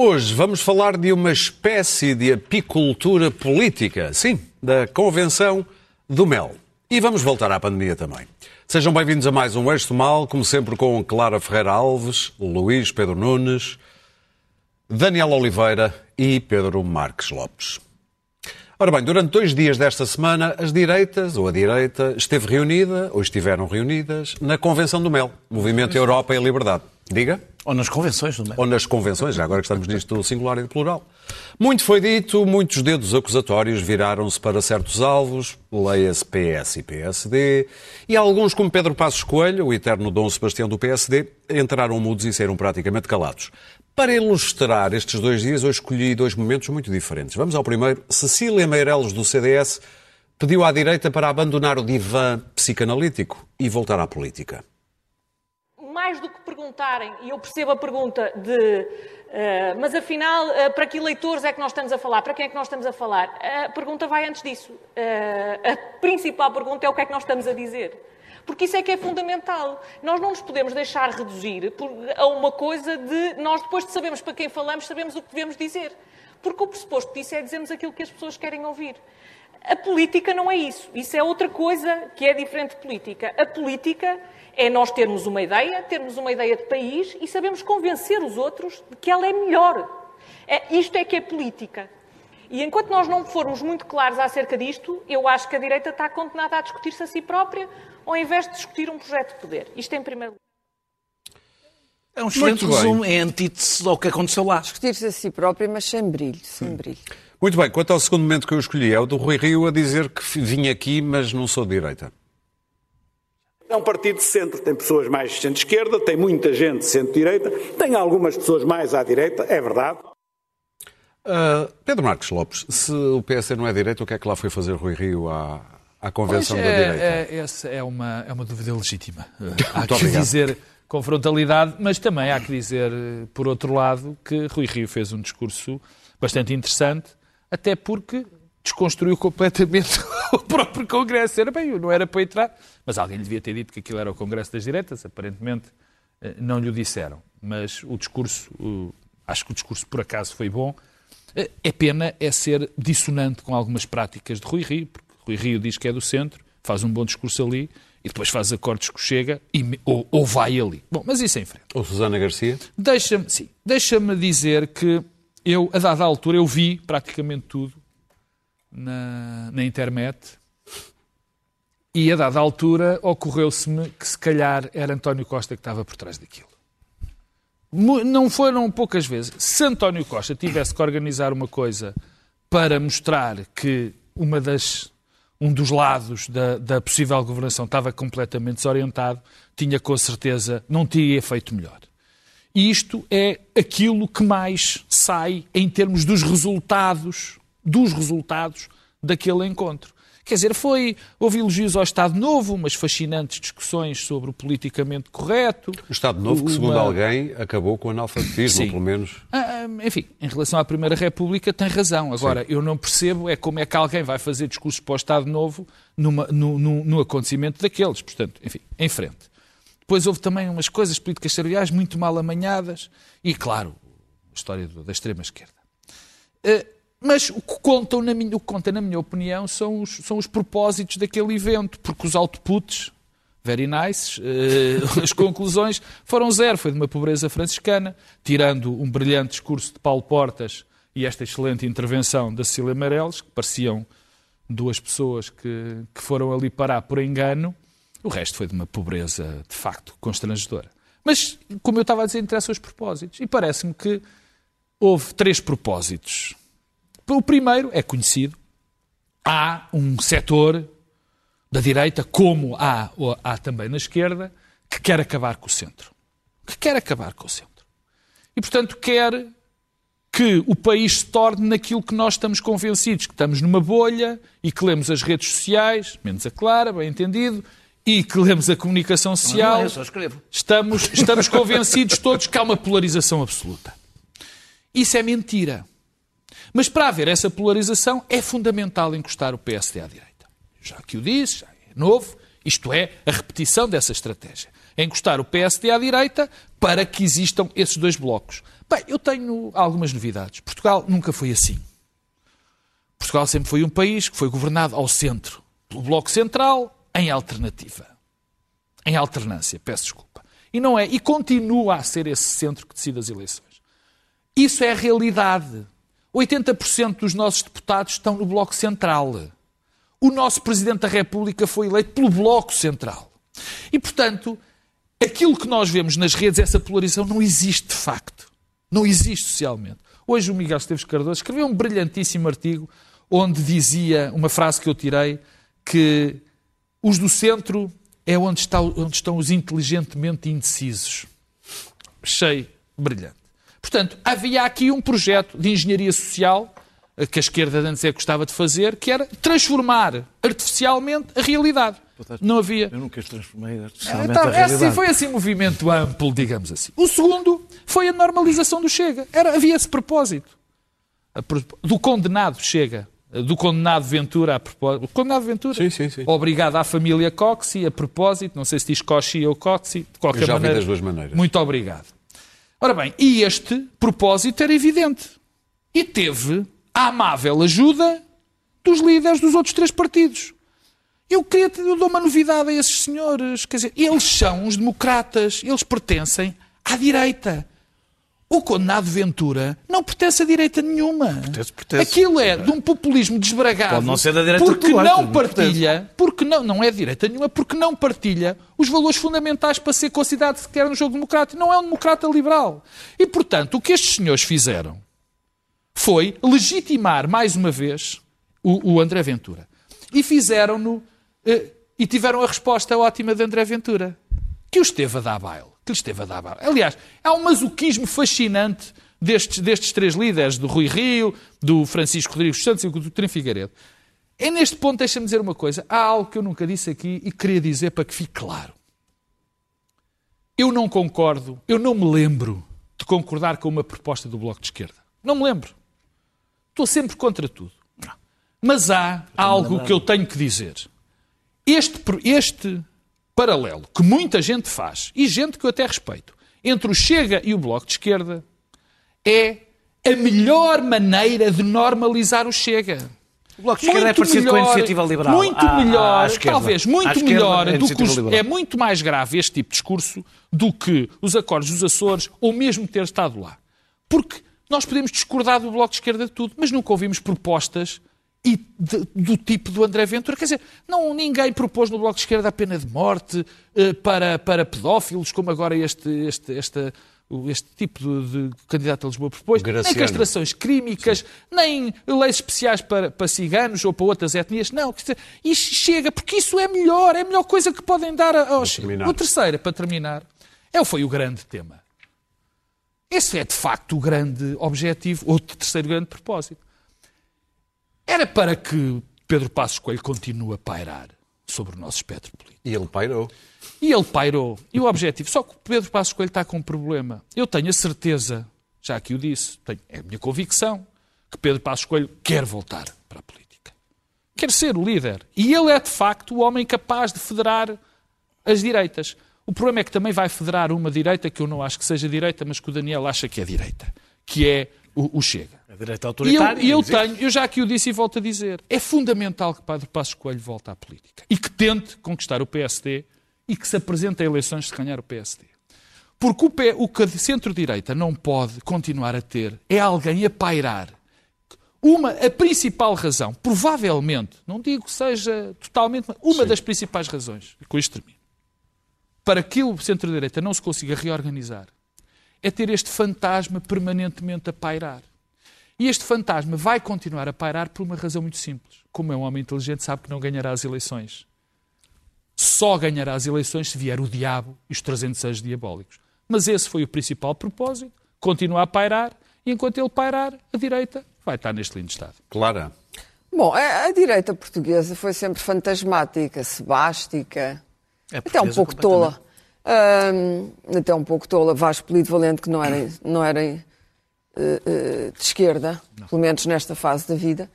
Hoje vamos falar de uma espécie de apicultura política, sim, da Convenção do Mel. E vamos voltar à pandemia também. Sejam bem-vindos a mais um Eixo Mal, como sempre com Clara Ferreira Alves, Luís Pedro Nunes, Daniel Oliveira e Pedro Marques Lopes. Ora bem, durante dois dias desta semana, as direitas, ou a direita, esteve reunida, ou estiveram reunidas, na Convenção do Mel, Movimento Europa e Liberdade. Diga? Ou nas convenções Mel. Ou nas convenções, já agora que estamos nisto singular e plural. Muito foi dito, muitos dedos acusatórios viraram-se para certos alvos, leia-se PS e PSD, e alguns, como Pedro Passos Coelho, o eterno Dom Sebastião do PSD, entraram mudos e saíram praticamente calados. Para ilustrar estes dois dias, eu escolhi dois momentos muito diferentes. Vamos ao primeiro. Cecília Meireles, do CDS, pediu à direita para abandonar o divã psicanalítico e voltar à política. Mais do que perguntarem, e eu percebo a pergunta de uh, mas afinal, uh, para que eleitores é que nós estamos a falar? Para quem é que nós estamos a falar? A pergunta vai antes disso. Uh, a principal pergunta é o que é que nós estamos a dizer. Porque isso é que é fundamental. Nós não nos podemos deixar reduzir a uma coisa de nós, depois de sabermos para quem falamos, sabemos o que devemos dizer. Porque o pressuposto disso é dizermos aquilo que as pessoas querem ouvir. A política não é isso. Isso é outra coisa que é diferente de política. A política é nós termos uma ideia, termos uma ideia de país e sabemos convencer os outros de que ela é melhor. É, isto é que é política. E enquanto nós não formos muito claros acerca disto, eu acho que a direita está condenada a discutir-se a si própria, ao invés de discutir um projeto de poder. Isto em primeiro lugar. É um excelente resumo, é antítese ao que aconteceu lá. Discutir-se a si própria, mas sem brilho, sem brilho. Muito bem, quanto ao segundo momento que eu escolhi, é o do Rui Rio a dizer que vim aqui, mas não sou de direita. É um partido de centro, tem pessoas mais de centro-esquerda, tem muita gente de centro-direita, tem algumas pessoas mais à direita, é verdade. Uh, Pedro Marcos Lopes, se o PSD não é direita, o que é que lá foi fazer Rui Rio à, à convenção pois da é, direita? É, essa é uma, é uma dúvida legítima. há que obrigado. dizer com frontalidade, mas também há que dizer, por outro lado, que Rui Rio fez um discurso bastante interessante, até porque desconstruiu completamente o próprio Congresso. Era bem, não era para entrar, mas alguém lhe devia ter dito que aquilo era o Congresso das Direitas, aparentemente eh, não lhe o disseram. Mas o discurso, acho que o discurso por acaso foi bom. Eh, é pena é ser dissonante com algumas práticas de Rui Rio, porque Rui Rio diz que é do centro, faz um bom discurso ali e depois faz acordos que chega e, ou, ou vai ali. Bom, mas isso é em frente. Ou Susana Garcia? Deixa-me, sim, deixa-me dizer que eu, a dada altura, eu vi praticamente tudo na, na internet e a dada altura ocorreu-se-me que se calhar era António Costa que estava por trás daquilo. Não foram poucas vezes. Se António Costa tivesse que organizar uma coisa para mostrar que uma das, um dos lados da, da possível governação estava completamente desorientado, tinha com certeza, não teria feito melhor. E isto é aquilo que mais sai em termos dos resultados, dos resultados daquele encontro. Quer dizer, foi, houve elogios ao Estado Novo, umas fascinantes discussões sobre o politicamente correto. O Estado Novo, que segundo alguém, acabou com o analfabetismo, Sim. pelo menos. Ah, enfim, em relação à Primeira República, tem razão. Agora, Sim. eu não percebo é como é que alguém vai fazer discursos para o Estado Novo numa, no, no, no acontecimento daqueles. Portanto, enfim, em frente. Depois houve também umas coisas políticas salariais muito mal amanhadas e, claro, a história da extrema-esquerda. Uh, mas o que, contam, na minha, o que conta, na minha opinião, são os, são os propósitos daquele evento, porque os outputs, very nice, uh, as conclusões foram zero. Foi de uma pobreza franciscana, tirando um brilhante discurso de Paulo Portas e esta excelente intervenção da Cecília Meirelles, que pareciam duas pessoas que, que foram ali parar por engano. O resto foi de uma pobreza, de facto, constrangedora. Mas, como eu estava a dizer, interessam os propósitos. E parece-me que houve três propósitos o primeiro é conhecido. Há um setor da direita, como há, há também na esquerda, que quer acabar com o centro. Que quer acabar com o centro. E, portanto, quer que o país se torne naquilo que nós estamos convencidos, que estamos numa bolha e que lemos as redes sociais, menos a Clara, bem entendido, e que lemos a comunicação social. Não, eu só escrevo. Estamos, estamos convencidos todos que há uma polarização absoluta. Isso é mentira. Mas para haver essa polarização é fundamental encostar o PSD à direita. Já que o disse, já é novo, isto é a repetição dessa estratégia. É encostar o PSD à direita para que existam esses dois blocos. Bem, eu tenho algumas novidades. Portugal nunca foi assim. Portugal sempre foi um país que foi governado ao centro, pelo Bloco Central, em alternativa. Em alternância, peço desculpa. E não é, e continua a ser esse centro que decide as eleições. Isso é a realidade. 80% dos nossos deputados estão no Bloco Central. O nosso Presidente da República foi eleito pelo Bloco Central. E, portanto, aquilo que nós vemos nas redes, essa polarização, não existe de facto. Não existe socialmente. Hoje o Miguel Esteves Cardoso escreveu um brilhantíssimo artigo onde dizia uma frase que eu tirei que os do centro é onde, está, onde estão os inteligentemente indecisos. Achei brilhante. Portanto, havia aqui um projeto de engenharia social eh, que a esquerda de antes é gostava de fazer, que era transformar artificialmente a realidade. Não havia. Eu nunca as transformei artificialmente então, a realidade. Assim, foi assim um movimento amplo, digamos assim. O segundo foi a normalização do Chega. Era, havia esse propósito. Do condenado Chega. Do condenado Ventura a propósito. O condenado Ventura. Sim, sim, sim. Obrigado à família Coxi, a propósito. Não sei se diz Coxi ou Coxi. De qualquer Eu já maneira. vi das duas maneiras. Muito obrigado. Ora bem, e este propósito era evidente. E teve a amável ajuda dos líderes dos outros três partidos. Eu, queria, eu dou uma novidade a esses senhores. Quer dizer, eles são os democratas. Eles pertencem à direita. O condenado Ventura não pertence a direita nenhuma. Pertence, pertence. Aquilo é de um populismo desbragado. Pode não ser da direita porque ortodoxa, não partilha, porque não, não é direita nenhuma, porque não partilha os valores fundamentais para ser considerado sequer um jogo democrático. Não é um democrata liberal. E, portanto, o que estes senhores fizeram foi legitimar mais uma vez o, o André Ventura. E fizeram-no eh, e tiveram a resposta ótima de André Ventura, que o esteve a dar baile. Que lhe esteve a dar baile. Aliás, há um masoquismo fascinante destes, destes três líderes, do Rui Rio, do Francisco Rodrigues Santos e do Trem Figueiredo. É neste ponto, deixa-me dizer uma coisa. Há algo que eu nunca disse aqui e queria dizer para que fique claro. Eu não concordo, eu não me lembro de concordar com uma proposta do Bloco de Esquerda. Não me lembro. Estou sempre contra tudo. Mas há algo que eu tenho que dizer. Este, este paralelo que muita gente faz, e gente que eu até respeito, entre o Chega e o Bloco de Esquerda, é a melhor maneira de normalizar o Chega. O Bloco de Esquerda é parecido com a iniciativa liberal. Muito à- melhor, à talvez muito esquerda, melhor do que os, é muito mais grave este tipo de discurso do que os acordos dos Açores ou mesmo ter estado lá. Porque nós podemos discordar do Bloco de Esquerda de tudo, mas nunca ouvimos propostas e de- do tipo do André Ventura. Quer dizer, não, ninguém propôs no Bloco de Esquerda a pena de morte eh, para, para pedófilos, como agora este, este, esta, este tipo de, de candidato a Lisboa propôs. Nem Graciano. castrações químicas, nem leis especiais para, para ciganos ou para outras etnias. Não, quer dizer, isto chega, porque isso é melhor, é a melhor coisa que podem dar aos... O terceiro, para terminar, é, foi o grande tema. Esse é, de facto, o grande objetivo, ou o terceiro grande propósito. Era para que Pedro Passos Coelho continue a pairar sobre o nosso espectro político. E ele pairou. E ele pairou. E o objetivo? Só que o Pedro Passos Coelho está com um problema. Eu tenho a certeza, já aqui o disse, tenho, é a minha convicção, que Pedro Passos Coelho quer voltar para a política. Quer ser o líder. E ele é, de facto, o homem capaz de federar as direitas. O problema é que também vai federar uma direita que eu não acho que seja direita, mas que o Daniel acha que é direita, que é o, o Chega. A direita E eu, autoritária. e eu existe. tenho, eu já aqui o disse e volto a dizer, é fundamental que Pedro Passos Coelho volte à política e que tente conquistar o PSD e que se apresente a eleições se ganhar o PSD. Porque o, P- o que a centro-direita não pode continuar a ter é alguém a pairar. Uma, a principal razão, provavelmente, não digo que seja totalmente, mas uma das principais razões, e com isto termino, para que o centro-direita não se consiga reorganizar, é ter este fantasma permanentemente a pairar. E este fantasma vai continuar a pairar por uma razão muito simples. Como é um homem inteligente, sabe que não ganhará as eleições. Só ganhará as eleições se vier o diabo e os 300 anjos diabólicos. Mas esse foi o principal propósito. Continua a pairar e enquanto ele pairar, a direita vai estar neste lindo estado. Clara. Bom, a, a direita portuguesa foi sempre fantasmática, sebástica, É até um pouco tola. Até um pouco tola. Vasco Polito Valente, que não era, não era eh, eh, de esquerda, pelo menos nesta fase da vida.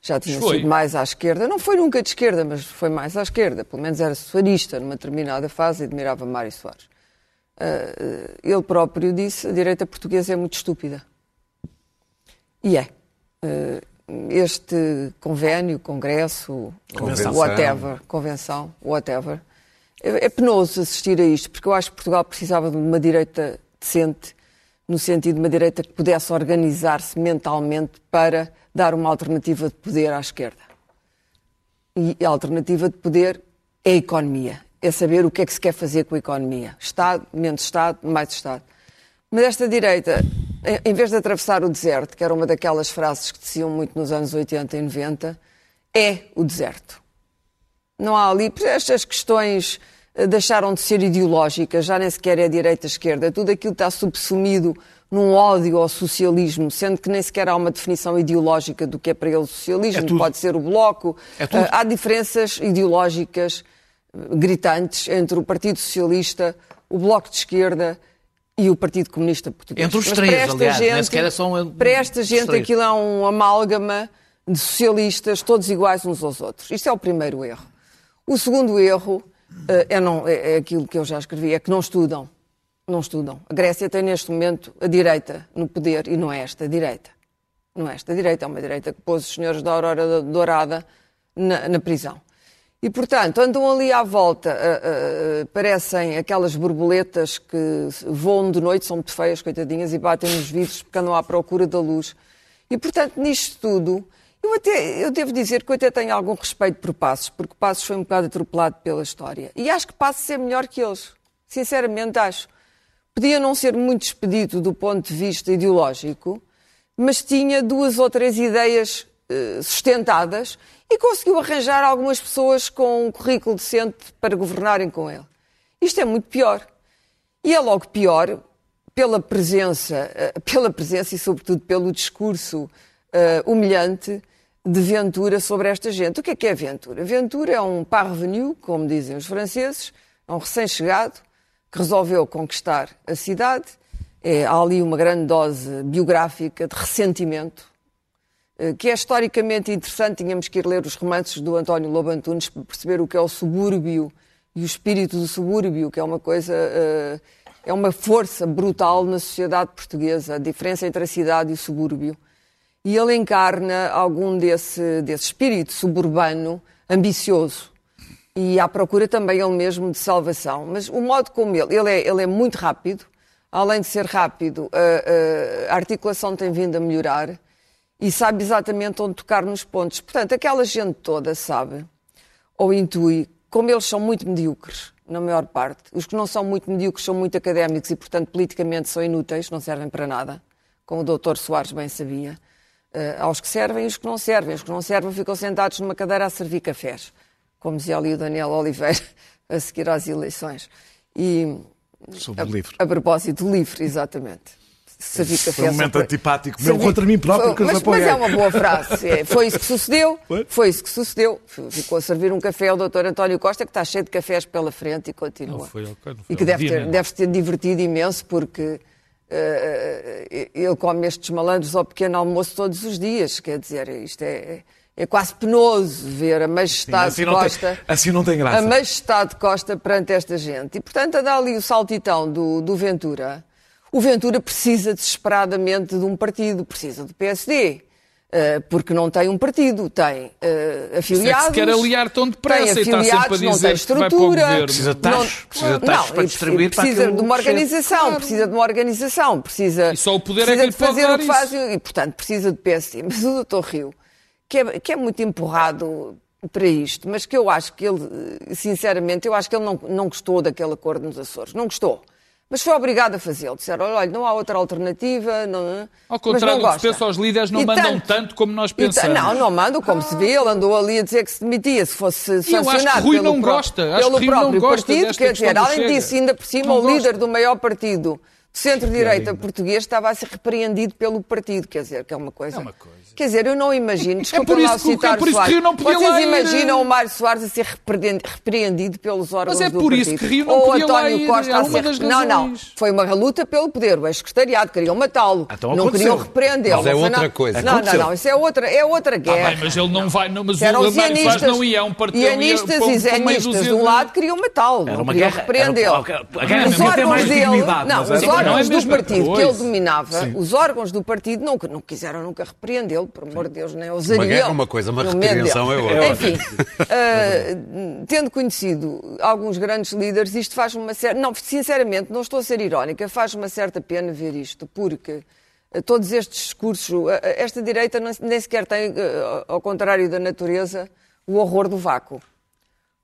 Já tinha Foi. sido mais à esquerda. Não foi nunca de esquerda, mas foi mais à esquerda. Pelo menos era soarista numa determinada fase e admirava Mário Soares. Uh, ele próprio disse: a direita portuguesa é muito estúpida. E é. Uh, este convênio, congresso, convenção. whatever, convenção, whatever, é, é penoso assistir a isto, porque eu acho que Portugal precisava de uma direita decente, no sentido de uma direita que pudesse organizar-se mentalmente para dar uma alternativa de poder à esquerda. E a alternativa de poder é a economia, é saber o que é que se quer fazer com a economia. Estado, menos Estado, mais Estado. Mas esta direita, em vez de atravessar o deserto, que era uma daquelas frases que diziam muito nos anos 80 e 90, é o deserto. Não há ali. Estas questões deixaram de ser ideológicas, já nem sequer é direita-esquerda. Tudo aquilo está subsumido num ódio ao socialismo, sendo que nem sequer há uma definição ideológica do que é para ele o socialismo, é pode ser o bloco. É uh, há diferenças ideológicas eh, gritantes entre o Partido Socialista, o Bloco de Esquerda e o Partido Comunista Português. Entre os Mas três, aliás, gente, sequer são Para esta gente três. aquilo é um amálgama de socialistas, todos iguais uns aos outros. Isto é o primeiro erro. O segundo erro é, não, é, é aquilo que eu já escrevi, é que não estudam não estudam. A Grécia tem neste momento a direita no poder e não é esta direita. Não é esta direita, é uma direita que pôs os senhores da Aurora Dourada na, na prisão. E, portanto, andam ali à volta, uh, uh, parecem aquelas borboletas que voam de noite, são muito feias, coitadinhas, e batem nos vidros porque andam à procura da luz. E, portanto, nisto tudo, eu, até, eu devo dizer que eu até tenho algum respeito por Passos, porque Passos foi um bocado atropelado pela história. E acho que Passos é melhor que eles. Sinceramente, acho podia não ser muito expedito do ponto de vista ideológico, mas tinha duas ou três ideias uh, sustentadas e conseguiu arranjar algumas pessoas com um currículo decente para governarem com ele. Isto é muito pior. E é logo pior pela presença, uh, pela presença e sobretudo pelo discurso uh, humilhante de Ventura sobre esta gente. O que é que é Ventura? Ventura é um parvenu, como dizem os franceses, é um recém-chegado, que resolveu conquistar a cidade. É, há ali uma grande dose biográfica de ressentimento, eh, que é historicamente interessante. Tínhamos que ir ler os romances do António Lobo Antunes para perceber o que é o subúrbio e o espírito do subúrbio, que é uma coisa, eh, é uma força brutal na sociedade portuguesa, a diferença entre a cidade e o subúrbio. E ele encarna algum desse, desse espírito suburbano ambicioso e à procura também ele mesmo de salvação. Mas o modo como ele, ele é, ele é muito rápido, além de ser rápido, a, a, articulação tem vindo a melhorar e sabe exatamente onde tocar nos pontos. Portanto, aquela gente toda sabe, ou intui, como eles são muito medíocres, na maior parte. Os que não são muito medíocres são muito académicos e, portanto, politicamente são inúteis, não servem para nada, como o doutor Soares bem sabia. Uh, aos que servem e os que não servem. Os que não servem ficam sentados numa cadeira a servir cafés como dizia ali o Daniel Oliveira, a seguir às eleições. E, Sobre a, o livro. A propósito do livro, exatamente. Sabia café foi um momento antipático meu contra mim próprio que mas, mas é uma boa frase. É, foi isso que sucedeu. Foi? foi? isso que sucedeu. Ficou a servir um café ao Dr. António Costa, que está cheio de cafés pela frente e continua. Não foi, não foi e que deve ter, deve ter divertido imenso, porque uh, ele come estes malandros ao pequeno almoço todos os dias. Quer dizer, isto é é quase penoso ver a majestade Sim, assim Costa. Tem, assim não tem graça. A majestade Costa perante esta gente. E, portanto, a dar ali o saltitão do, do Ventura. O Ventura precisa desesperadamente de um partido, precisa do PSD. Eh, porque não tem um partido, tem uh, afiliados. Se quer aliar tão depressa tem afiliados, e está sempre a dizer não tem estrutura. Precisa de tachos, precisa de tachos para distribuir precisa para de uma organização, claro. precisa de uma organização, precisa, e só o poder precisa é que de fazer o que faz e, portanto, precisa de PSD. Mas o Dr. Rio que é, que é muito empurrado para isto, mas que eu acho que ele, sinceramente, eu acho que ele não, não gostou daquele acordo nos Açores. Não gostou. Mas foi obrigado a fazê-lo. Disseram, olha, não há outra alternativa. Não, Ao contrário do que se pensa, os líderes não e mandam tanto, tanto, como nós pensamos. Não, não mandam, como ah. se vê. Ele andou ali a dizer que se demitia se fosse sancionado eu acho que Rui pelo, não gosta. Acho pelo que próprio não gosta partido. Quer dizer, além disso, ainda por cima, não o líder gosta. do maior partido centro-direita português estava a ser repreendido pelo partido, quer dizer, que é uma coisa. É uma coisa. Quer dizer, eu não imagino, desculpa por isso lá que citar é por isso que Soares, Rio não podia vocês lá ir. imaginam o Mário Soares a ser repreendi- repreendido pelos órgãos Mas é do por partido? isso que Rio não Ou podia António ir, Costa era a uma ser... Não, não, foi uma luta pelo poder, o ex-secretariado, queriam matá-lo, Então não aconteceu. queriam repreendê-lo. Mas é Não outra nada- coisa. Não, não, não, isso é outra, é outra Ah, guerra. bem, mas ele não vai. Não, mas Eram o Mário Soares não ia a um partido. ele ia e zenistas de um lado queriam matá-lo, Era não uma queriam guerra- repreendê-lo. Os mais órgãos dele, não, os não é órgãos do partido que ele dominava, os órgãos do partido não, não quiseram nunca repreendê-lo, por amor de Deus, nem osariam. Uma guerra é uma coisa, uma repreensão é outra. Enfim, ah, tendo conhecido alguns grandes líderes, isto faz uma certa... Não, sinceramente, não estou a ser irónica, faz uma certa pena ver isto, porque ah, todos estes discursos, ah, esta direita nem sequer tem, ao contrário da natureza, o horror do vácuo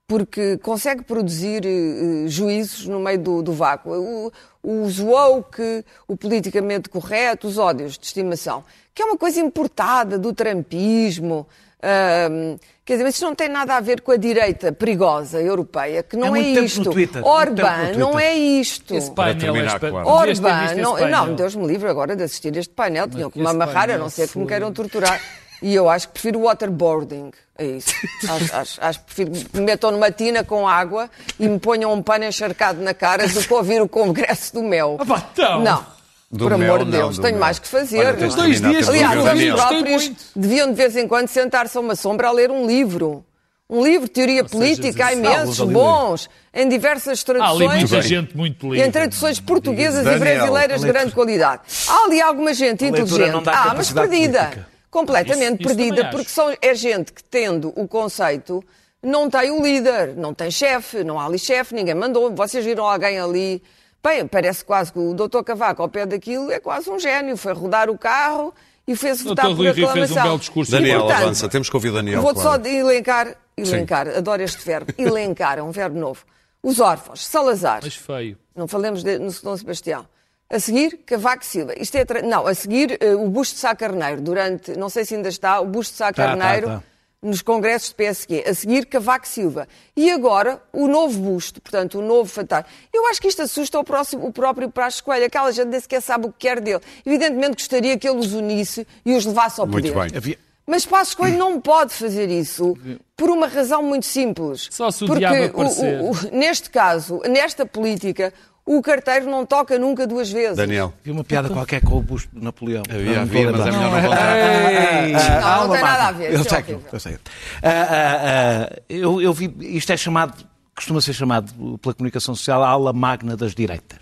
porque consegue produzir eh, eh, juízos no meio do, do vácuo. O, os woke, o politicamente correto, os ódios de estimação, que é uma coisa importada do trampismo. ahm, quer dizer, mas isto não tem nada a ver com a direita perigosa europeia, que não é, muito tempo no isto. Twitter, muito tempo Orban, no Twitter. não é isto. Esse painel terminar, é claro. Esse não, não, Deus me livre agora de assistir este painel, tinham que me amarrar, a não ser que me queiram torturar. E eu acho que prefiro waterboarding, é isso. Acho, acho, acho que prefiro que me metam numa tina com água e me ponham um pano encharcado na cara do que ouvir o congresso do mel. Ah, pá, então. Não. Do Por mel, amor de não, Deus, do tenho mel. mais que fazer. Olha, não tens é? Dois dias Aliás. Gostei próprios deviam de vez em quando sentar-se a uma sombra a ler um livro. Um livro de teoria política, há assim. imensos, ali bons, em diversas Há ali traduções. muita gente muito E livre. em traduções portuguesas e Daniel, brasileiras de grande qualidade. Há ali alguma gente inteligente. não Ah, mas perdida. política. Completamente Isso- isso perdida, porque são, é gente que, tendo o conceito, não tem o líder, não tem chefe, não há ali chefe, ninguém mandou. Vocês viram alguém ali. Bem, parece quase que o doutor Cavaco, ao pé daquilo, é quase um gênio. Foi rodar o carro e fez votar Dr. por Rui aclamação. fez um belo discurso. E, Daniel, portanto, avança. Temos que ouvir o Daniel. Vou-te claro. só elencar, elencar, adoro este verbo, elencar, é um verbo novo. Os órfãos, Salazar, Mas feio. não falemos de, no Dom Sebastião. A seguir, Cavaco Silva. Isto é tra- Não, a seguir, eh, o busto de Sá Carneiro, durante, não sei se ainda está, o busto de Sá Tá, tá, Carneiro tá. nos congressos de PSG. A seguir, Cavaco Silva. E agora, o novo busto, portanto, o novo fantasma. Eu acho que isto assusta o, próximo, o próprio Praz Coelho. Aquela gente nem sequer sabe o que quer dele. Evidentemente gostaria que ele os unisse e os levasse ao Muito poder. bem. Havia- Mas Passos Coelho não pode fazer isso por uma razão muito simples. Só se o Porque diabo aparecer. o- o- neste caso, nesta política, o carteiro não toca nunca duas vezes. Daniel. Havia uma piada qualquer com o busto de Napoleão. Havia, Não havia, estou a mas é melhor não voltar. Ei, Não, não tem nada a ver, Eu é sei, eu sei. Ah, ah, ah, eu, eu vi, isto é chamado, costuma ser chamado pela comunicação social a ala magna das direitas.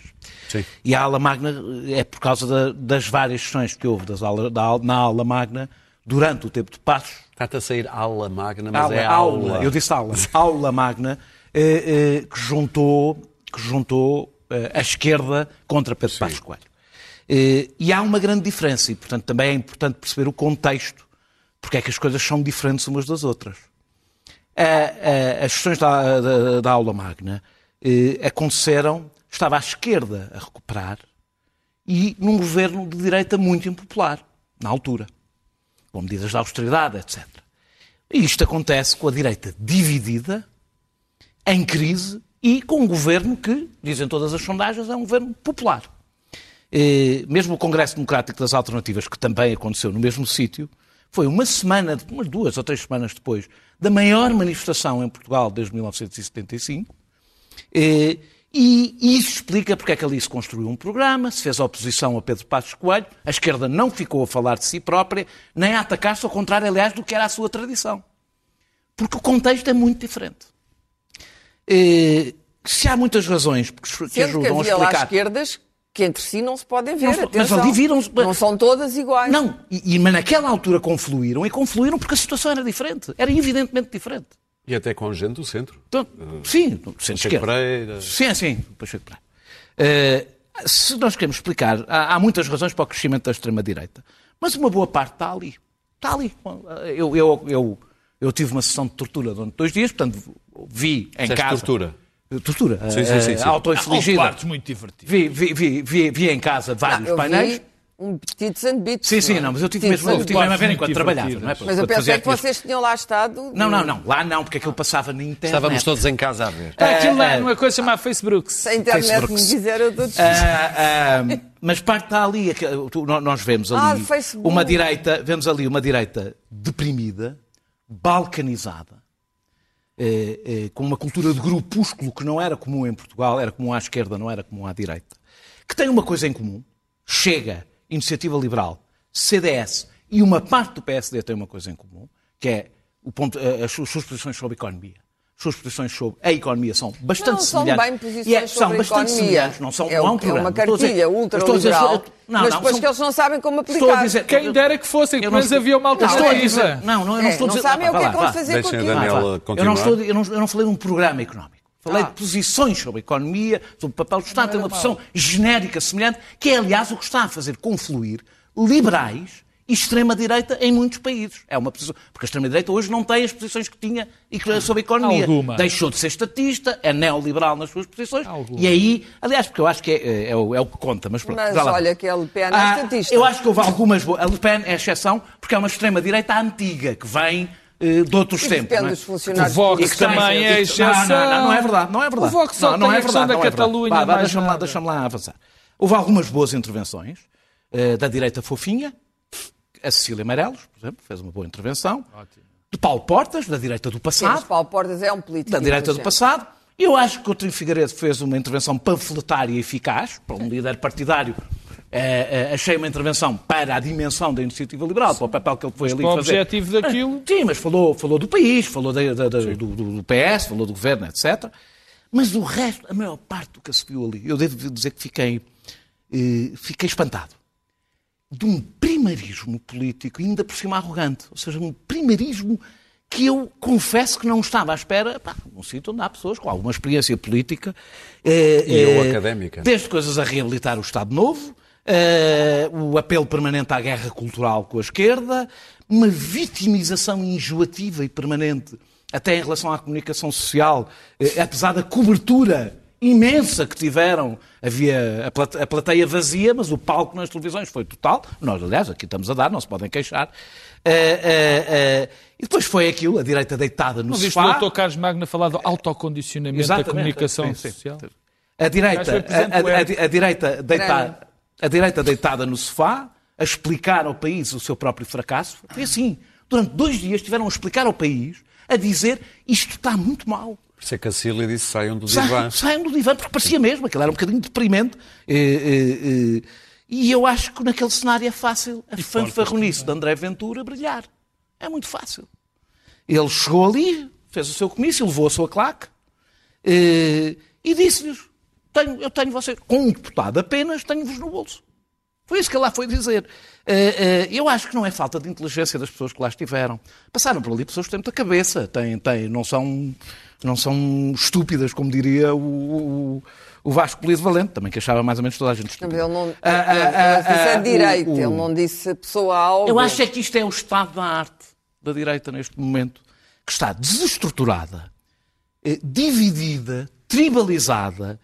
Sim. E a ala magna é por causa da- das várias sessões que houve das ala- da na ala magna durante o tempo de Passos. Está-te a sair aula magna, mas Aula, é aula. aula. Eu disse aula. aula magna eh, eh, que juntou, que juntou a esquerda contra Pedro Passos Coelho. Eh, e há uma grande diferença e, portanto, também é importante perceber o contexto, porque é que as coisas são diferentes umas das outras. A- a- as sessões da, da- da aula magna eh, aconteceram, estava à esquerda a recuperar e num governo de direita muito impopular, na altura, com medidas de austeridade, etc. E isto acontece com a direita dividida, em crise e com um governo que, dizem todas as sondagens, é um governo popular. Eh, mesmo o Congresso Democrático das Alternativas, que também aconteceu no mesmo sítio, foi uma semana, umas duas ou três semanas depois, da maior manifestação em Portugal desde 1975. Eh, E isso explica porque é que ali se construiu um programa, se fez oposição a Pedro Passos Coelho, a esquerda não ficou a falar de si própria, nem a atacar-se, ao contrário, aliás, do que era a sua tradição. Porque o contexto é muito diferente. Eh, se há muitas razões que que Sendo que ajudam a explicar. esquerdas que entre si não se podem ver. Não mas viram-se- Não são todas iguais. Não, e, e- mas naquela altura confluíram, e confluíram porque a situação era diferente. Era evidentemente diferente. E até com gente do centro. Então, sim, do centro Pacheco esquerda. Pereira. Sim, sim, Pacheco Pereira. Eh, se nós queremos explicar, há, há muitas razões para o crescimento da extrema-direita, mas uma boa parte está ali. Está ali. Eu, eu, eu, eu tive uma sessão de tortura durante dois dias, portanto, vi em Disseste casa. tortura? Tortura. Sim, sim, sim, sim. Auto-infligida. Partes muito divertidas. Vi, vi, vi, vi, vi em casa vários eu painéis. vi Um bits and bits. Sim, sim, é? não, mas eu tive mesmo, eu tive mesmo a ver enquanto trabalhava. Não é? Mas eu pensei que vocês tinham lá estado. Não, não, não, lá não, porque aquilo passava na internet. Estávamos todos em casa a ver. Está aquilo lá é. numa coisa chamada Facebook. Se a internet me dizer, eu dou Ah, ah, mas parte está ali, nós vemos Ah, ali uma direita, vemos ali uma direita deprimida, balcanizada, eh, eh, com uma cultura de grupúsculo que não era comum em Portugal, era comum à esquerda, não era comum à direita, que tem uma coisa em comum, Chega, Iniciativa Liberal, CDS e uma parte do PSD tem uma coisa em comum, que é ponto, eh, as suas posições sobre economia. As suas posições sobre a economia são bastante Não são semelhantes. bem posições é- são sobre a bastante economia. semelhantes, não são é, não há um é uma cartilha ultraliberal, não, mas não, depois são- que eles não sabem como aplicar. Estou a dizer- Quem dera que fossem, pelo não menos havia uma Não, estou a alternativa. dizer- Não, não, eu não É, estou a não dizer... sabem o que é que vão fazer com aquilo. Eu não, estou, eu, não, eu não falei de um programa económico. Falei Ah. de posições sobre a economia, sobre o papel do Estado. Tem uma posição genérica, semelhante, que é, aliás, o que está a fazer confluir liberais extrema-direita em muitos países. É uma posição, porque a extrema-direita hoje não tem as posições que tinha e que- sobre a economia. Alguma. Deixou de ser estatista, é neoliberal nas suas posições. Alguma. E aí, aliás, porque eu acho que é, é o, é o que conta. Mas, pronto, Mas olha que a Le Pen é Ah, estatista. Eu acho que houve algumas boas. A Le Pen é exceção porque é uma extrema-direita antiga, que vem eh, de outros E tempos. depende não é? dos funcionários O Vox que também é que- exceção. Não, não, não, não é verdade, não é verdade. O Vox só não, não tem é a questão verdade, da não é verdade. Catalunha, Deixa-me lá, deixa lá avançar. Houve algumas boas intervenções eh, da direita fofinha, a Cecília Meireles, por exemplo, fez uma boa intervenção. De Paulo Portas, da direita do Sim, passado mas Paulo Portas é um político. da direita do passado. Eu acho que Coutinho Figueiredo fez uma intervenção panfletária e eficaz, para um líder partidário. eh, eh, achei uma intervenção para a dimensão da iniciativa liberal, para o papel que ele foi ali para o fazer. objetivo daquilo- Ah, Sim, mas falou, falou do país, falou da- da- da- do, do- do PS, falou do governo, etc. Mas o resto, a maior parte do que se viu ali, eu devo dizer que fiquei, eh, fiquei espantado de um primarismo político, ainda por cima arrogante. Ou seja, um primarismo que eu confesso que não estava à espera, pá, num sítio onde há pessoas com alguma experiência política. eh, E eu eh, académica. Desde coisas a reabilitar o Estado Novo, eh, o apelo permanente à guerra cultural com a esquerda, uma vitimização enjoativa e permanente, até em relação à comunicação social, apesar da cobertura imensa que tiveram. Havia a plate- a plateia vazia, mas o palco nas televisões foi total. Nós, aliás, aqui estamos a dar, não se podem queixar. Eh, eh, eh, e depois foi aquilo, a direita deitada no Não viste o sofá. Dr. Carlos Magno falar do autocondicionamento da Exatamente, comunicação sim, sim. social? A direita, a, a- a- a direita deitada, a direita deitada no sofá, a explicar ao país o seu próprio fracasso. Foi assim. Durante dois dias tiveram a explicar ao país, a dizer isto está muito mal. Por isso é que a Cília disse saiam do Sa- divã. Saiam do divã, porque parecia mesmo, aquilo era um bocadinho deprimente. Eh, eh, eh, E eu acho que naquele cenário é fácil a fanfarronice de André Ventura brilhar. É muito fácil. Ele chegou ali, fez o seu comício, levou a sua claque eh, e disse-lhes: tenho, Eu tenho você, com um deputado apenas, tenho-vos no bolso. Foi isso que ele lá foi dizer. Eh, eh, eu acho que não é falta de inteligência das pessoas que lá estiveram. Passaram por ali pessoas que têm muita cabeça, têm, têm, não, são, não são estúpidas, como diria o, o, o Vasco Polido Valente, também que achava mais ou menos toda a gente estúpida. mas ele não. Ah, ah, ah, disse a ah, direita, o- o- ele não disse pessoa algo. Eu acho é que isto é o estado da arte da direita neste momento, que está desestruturada, eh, dividida, tribalizada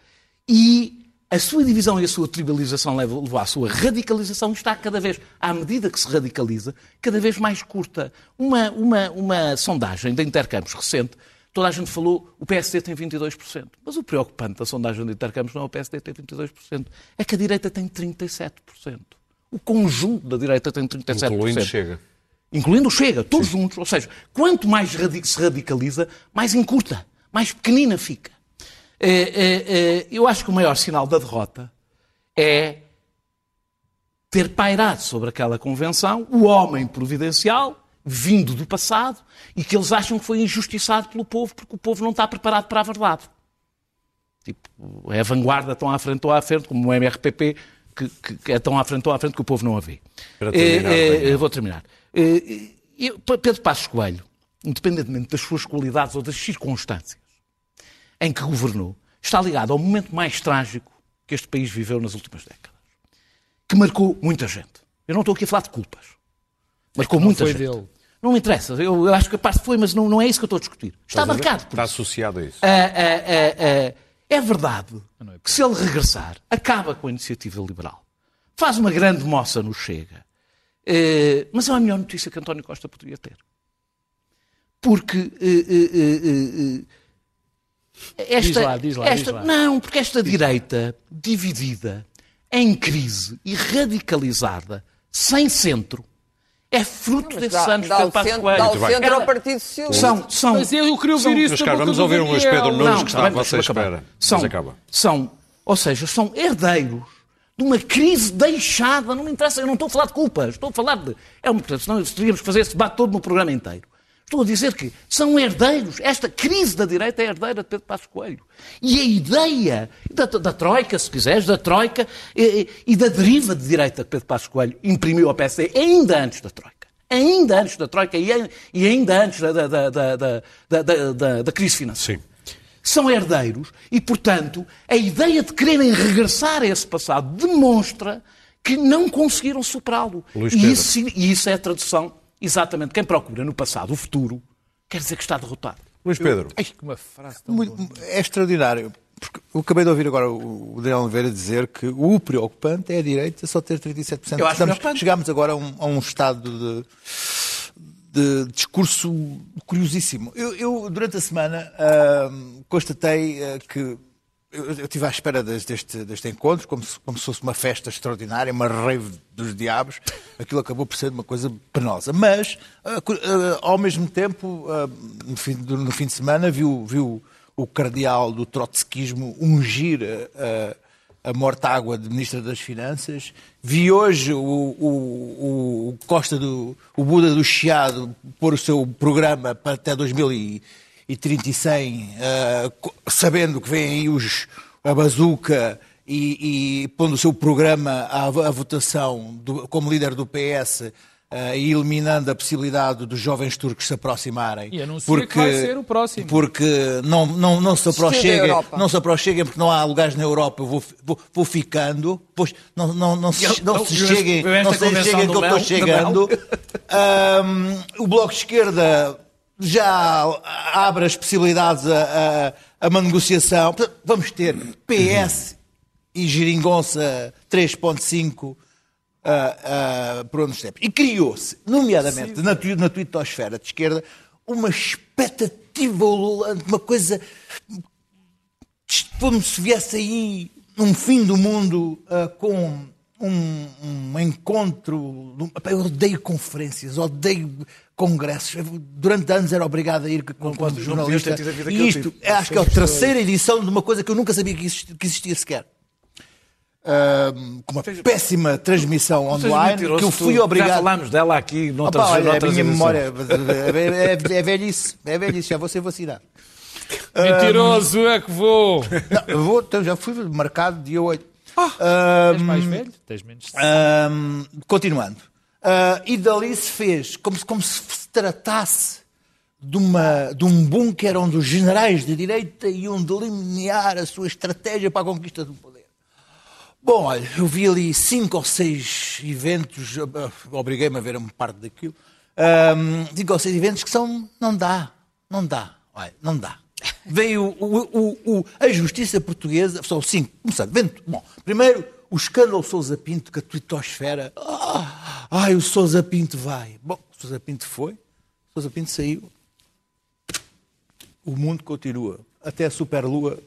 e a sua divisão e a sua tribalização levou à sua radicalização e está cada vez, à medida que se radicaliza, cada vez mais curta. Uma, uma, uma sondagem da Intercampos recente, toda a gente falou o PSD tem 22%. Mas o preocupante da sondagem da Intercampos não é o PSD ter 22%, é que a direita tem 37%. O conjunto da direita tem 37%. Incluindo Chega. Incluindo Chega, todos juntos. Ou seja, quanto mais se radicaliza, mais encurta, mais pequenina fica. Eh, eh, eh, eu acho que o maior sinal da derrota é ter pairado sobre aquela convenção o homem providencial, vindo do passado, e que eles acham que foi injustiçado pelo povo porque o povo não está preparado para a verdade. Tipo, é a vanguarda tão à frente ou à frente, como o MRPP, que, que- que é tão à frente ou à frente que o povo não a vê. Terminar, Daniel. eu vou terminar. Eh, eu- Pedro Passos Coelho, independentemente das suas qualidades ou das circunstâncias em que governou, está ligado ao momento mais trágico que este país viveu nas últimas décadas, que marcou muita gente. Eu não estou aqui a falar de culpas. Marcou muita foi gente. dele. Não me interessa. Eu, eu acho que a parte foi, mas não, não é isso que eu estou a discutir. Está Estás marcado por Está associado a isso. ah, ah, ah, é verdade que se ele regressar, acaba com a iniciativa liberal. faz uma grande moça no Chega. Eh, mas é a melhor notícia que António Costa poderia ter. Porque eh, eh, esta, Diz lá, diz lá, esta- diz lá. Não, porque esta direita dividida, em crise e radicalizada, sem centro, é fruto desses dá, anos de dá Pedro o Passos centro, Coelho. dá o centro ao Partido Socialista. São, são, Mas eu queria ouvir são- da boca vamos ouvir um Daniel. Pedro Nunes Não, que está à vossa espera. São, são, ou seja, são herdeiros de uma crise deixada, não me interessa, eu não estou a falar de culpas, estou a falar de. É uma, senão teríamos que fazer esse debate todo no programa inteiro. Estou a dizer que são herdeiros, esta crise da direita é herdeira de Pedro Passos Coelho. E a ideia da, da Troika, se quiseres, da Troika e, e da deriva de direita que Pedro Passos Coelho imprimiu ao PSD ainda antes da Troika. Ainda antes da Troika e, ai- ainda antes da, da, da, da, crise financeira Sim. são herdeiros e, portanto, a ideia de quererem regressar a esse passado demonstra que não conseguiram superá-lo. E isso, e isso é a tradução, exatamente. Quem procura no passado o futuro, quer dizer que está derrotado. Luís Pedro. Ai, que uma frase tão Muito- boa. é extraordinário. Porque eu acabei de ouvir agora o Daniel Oliveira dizer que o preocupante é a direita só ter 37%. Eu acho Estamos- chegámos agora a um, a um estado de, de discurso curiosíssimo. Eu, eu, durante a semana, ahm, constatei ah, que eu, estive à espera des- deste, deste encontro, como se, como se fosse uma festa extraordinária, uma rave dos diabos. Aquilo acabou por ser uma coisa penosa. Mas, cu- ah, ao mesmo tempo, ah, no, fim, no fim de semana, viu, viu o cardeal do trotskismo ungir a, a morta-água de Ministra das Finanças. Vi hoje o, o- o Costa do o Buda do Chiado pôr o seu programa para até 2030 e 100, ah, co- sabendo que vem aí os, a bazuca e, e pondo o seu programa à, à votação do- como líder do PS ah, e eliminando a possibilidade dos jovens turcos se aproximarem. E anuncia que vai ser o próximo. Porque não, não, não se aproxeguem, não se aproxeguem porque não há lugares na Europa, eu vou, vou, vou ficando, pois não, não, não se, Eu- não eu- se eu- cheguem, não se cheguem que eu estou chegando. Ahm, o Bloco de Esquerda já abre as possibilidades a, a, a uma negociação. Portanto, Vamos ter PS e Geringonça 3.5 ah, ah, por onde tempos. E criou-se, nomeadamente na, tu- na twittosfera de esquerda, uma expectativa ululante, uma coisa como se viesse aí um fim do mundo ah, com um, um encontro. Eu odeio conferências, odeio congressos. Eu, durante anos era obrigado a ir como, como não jornalista. E isto, tive. acho que é a terceira edição de uma coisa que eu nunca sabia que existia, que existia sequer. Com uma péssima transmissão online que eu fui Já obrigado. falámos dela aqui noutras, Opa, olha, a minha edições. memória é, é, é velhice, é velhice, já vou ser vacinado. Mentiroso é que vou. Não, eu vou, então, já fui marcado dia 8. És mais velho? Tens menos. Ahm, continuando. Ah, e dali se fez como se, como se se tratasse de, uma, de um bunker onde os generais de direita iam delinear a sua estratégia para a conquista do poder. Bom, olha, eu vi ali cinco ou seis eventos, ah, obriguei-me a ver uma parte daquilo, ahm, cinco ou seis eventos que são, não dá, não dá, olha, não dá. Veio o, o- o- a justiça portuguesa, são cinco, começando, vento, bom, primeiro o escândalo Sousa Pinto, que a tuitosfera, ah, ai, o Sousa Pinto vai. Bom, o Sousa Pinto foi, o Sousa Pinto saiu, o mundo continua, até a superlua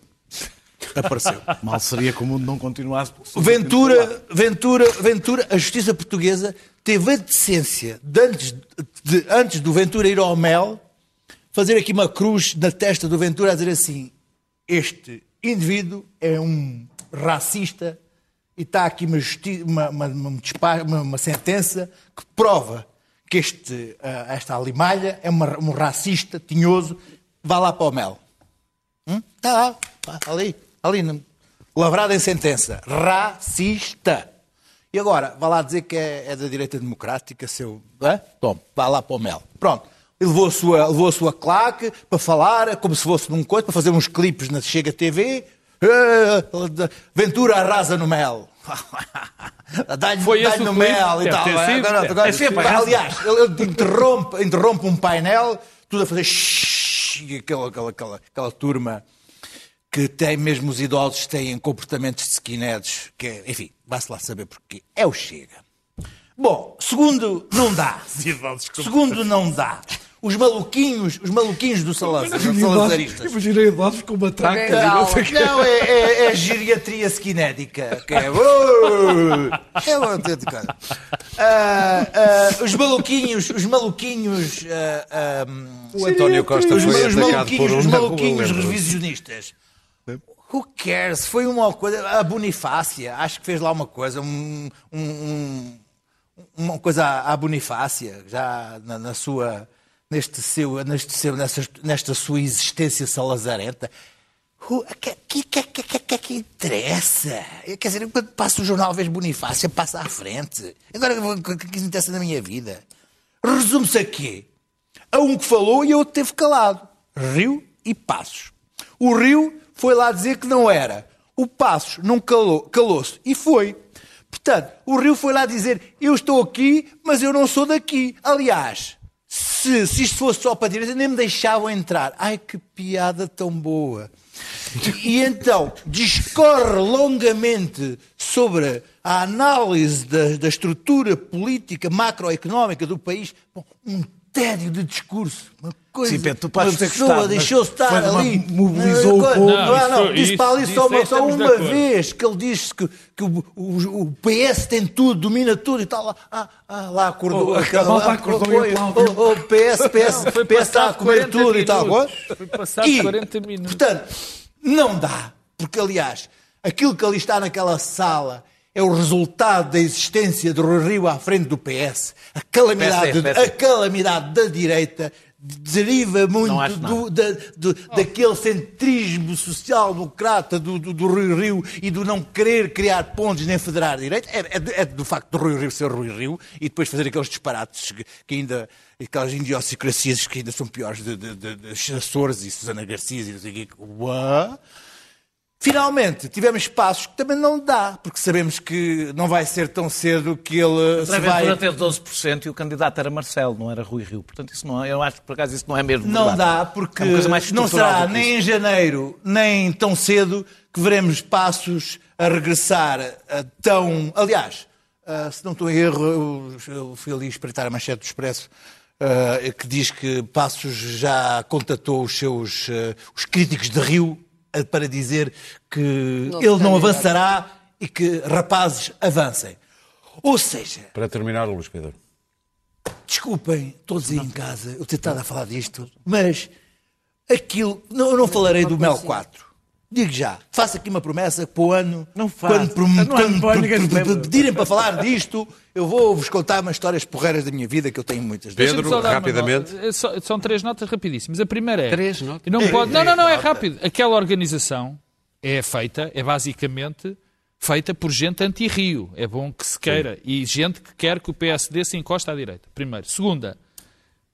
apareceu. Mal seria que o mundo não continuasse. Ventura, Ventura, Ventura, a justiça portuguesa teve a decência de antes, de- antes do Ventura ir ao mel, fazer aqui uma cruz na testa do Ventura a dizer assim: este indivíduo é um racista e está aqui uma, uma, uma, uma sentença que prova que este, ah, esta alimalha é um racista tinhoso, vá lá para o mel. Está lá, tá, ali, ali, lavrado em sentença. Racista. E agora, vá lá dizer que é, é da direita democrática, seu. É? Tome, vá lá para o mel. Pronto. Ele levou a, sua, levou a sua claque para falar, como se fosse num coisa, para fazer uns clipes na Chega TV. Eh, Ventura arrasa no mel. Dá-lhe Foi esse dá-lhe o no mel e tal. agora- ter sido, parece. aliás, ele, interrompe, interrompe um painel, tudo a fazer shhh, e aquela, aquela, aquela, aquela turma que tem mesmo os idosos têm comportamentos de skinheads, que é, enfim, vai-se lá saber porquê. É o Chega. Bom, segundo, não dá. Segundo, não dá. Os maluquinhos, os maluquinhos do Salazar, os salazaristas. Imaginei idosos com uma traca. Bengala. Não, é, é, é geriatria skinédica. Que é. é uma autêntica. Ah, ah, os maluquinhos, os maluquinhos. ah, ah, O António Costa os, foi os maluquinhos, por um os rua, maluquinhos revisionistas. Who cares? Foi uma coisa. A Bonifácia, acho que fez lá uma coisa, um, um- um- uma coisa à Bonifácia, já na, na sua. Neste seu, neste seu, nessa, nesta sua existência salazarenta. O que, que, que, que, que, que, interessa? Quer dizer, quando passa o jornal, vês Bonifácia, passa à frente. Agora, o que, que interessa na minha vida? Resume-se a quê? A um que falou e a outro teve calado. Rio e Passos. O Rio foi lá dizer que não era. O Passos não calou, calou-se e foi. Portanto, o Rio foi lá dizer: Eu estou aqui, mas eu não sou daqui. Aliás, se, se isto fosse só para a direita, nem me deixavam entrar. Ai, que piada tão boa. E, então discorre longamente sobre a análise da, da estrutura política macroeconómica do país. Bom, um tédio de discurso. Uma coisa. Sim, Pedro, tu podes uma pessoa deixou-se estar foi uma- ali. mobilizou Não, o povo. Não, não, Não, isso disse para ali isso- só uma, isso só uma vez que ele disse que, que o, o, o PS tem tudo, domina tudo e tal. Ah, ah, lá acordou. Oh, aquela- lá, acordou oh, e aplaudiu. oh, oh, PS, PS, foi PS está a comer 40 tudo e tal. minutos. agora. Foi passado E, 40 minutos. Portanto, não dá. Porque, aliás, aquilo que ali está naquela sala é o resultado da existência do Rui Rio à frente do PS. A calamidade, PSD. a calamidade da direita deriva muito do, da, do- daquele centrismo social-democrata do, do, do Rui Rio e do não querer criar pontos nem federar a direita. É, é, do- é do facto do Rui Rio ser Rui Rio e depois fazer aqueles disparates que, que ainda. aquelas idiosincrasias que ainda são piores de, de, de, de Açores e Susana Garcia e não sei o quê. Uá. Finalmente, tivemos espaços que também não dá, porque sabemos que não vai ser tão cedo que ele se A vai... Ventura teve 12% e o candidato era Marcelo, não era Rui Rio. Portanto, isso não, é- eu acho que por acaso isso não é mesmo Não verdade. dá, porque É não será nem em janeiro, nem tão cedo que veremos passos a regressar a tão. Aliás, ah, se não estou em erro, eu, eu fui ali espreitar a manchete do Expresso. ah, que diz que Passos já contatou os seus ah, os críticos de Rio para dizer que Não ele não avançará e que rapazes avancem. Ou seja, Para terminar, Luís Pedro. Desculpem, todos aí em casa, eu tentado a falar disto, mas aquilo. Não, eu não falarei do Mel 4. Digo já, faço aqui uma promessa para o ano, Não faz. quando, quando lembra. pedirem para falar disto, eu vou-vos contar umas histórias porreiras da minha vida, que eu tenho muitas. Pedro, rapidamente. só- São três notas rapidíssimas. A primeira é. Três notas? Não, pode, não, não, não, é rápido. Aquela organização é feita, é basicamente feita por gente anti-Rio. É bom que se queira. E gente que quer que o PSD se encoste à direita. Primeiro. Segunda,